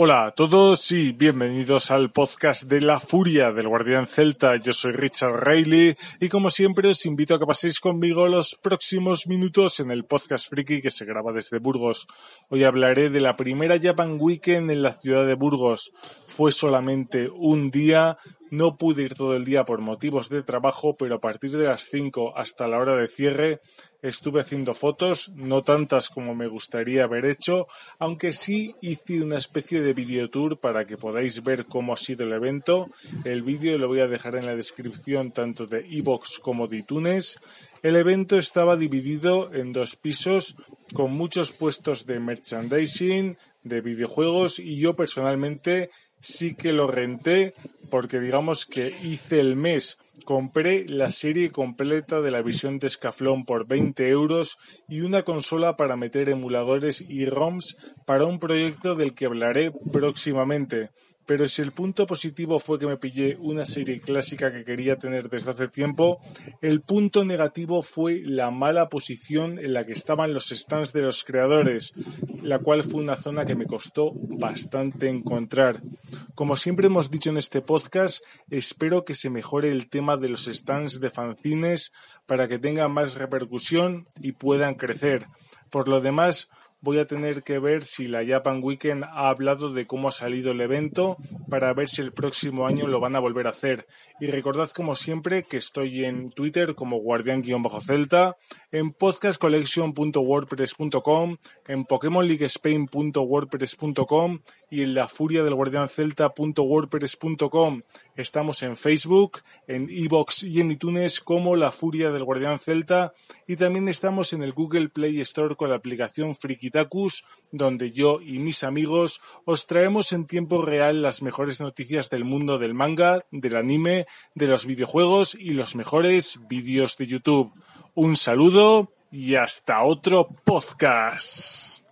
Hola a todos y bienvenidos al podcast de La Furia del Guardián Celta. Yo soy Richard Reilly y como siempre os invito a que paséis conmigo los próximos minutos en el podcast friki que se graba desde Burgos. Hoy hablaré de la primera Japan Weekend en la ciudad de Burgos. Fue solamente un día, no pude ir todo el día por motivos de trabajo, pero a partir de las 5 hasta la hora de cierre estuve haciendo fotos, no tantas como me gustaría haber hecho, aunque sí hice una especie de videotour para que podáis ver cómo ha sido el evento. El vídeo lo voy a dejar en la descripción tanto de iVoox como de iTunes. El evento estaba dividido en dos pisos con muchos puestos de merchandising, de videojuegos y yo personalmente sí que lo renté porque digamos que hice el mes. Compré la serie completa de la visión de Escaflón por 20 euros y una consola para meter emuladores y ROMs para un proyecto del que hablaré próximamente. Pero si el punto positivo fue que me pillé una serie clásica que quería tener desde hace tiempo, el punto negativo fue la mala posición en la que estaban los stands de los creadores, la cual fue una zona que me costó bastante encontrar. Como siempre hemos dicho en este podcast, espero que se mejore el tema de los stands de fanzines para que tengan más repercusión y puedan crecer. Por lo demás, voy a tener que ver si la Japan Weekend ha hablado de cómo ha salido el evento para ver si el próximo año lo van a volver a hacer. Y recordad como siempre que estoy en Twitter como guardián-celta, en podcastcollection.wordpress.com, en pokemonleaguespain.wordpress.com y en la furia del guardián celta.wordpress.com. Estamos en Facebook, en Evox y en iTunes como La Furia del Guardián Celta y también estamos en el Google Play Store con la aplicación Donde yo y mis amigos os traemos en tiempo real las mejores noticias del mundo del manga, del anime, de los videojuegos y los mejores vídeos de YouTube. Un saludo y hasta otro podcast.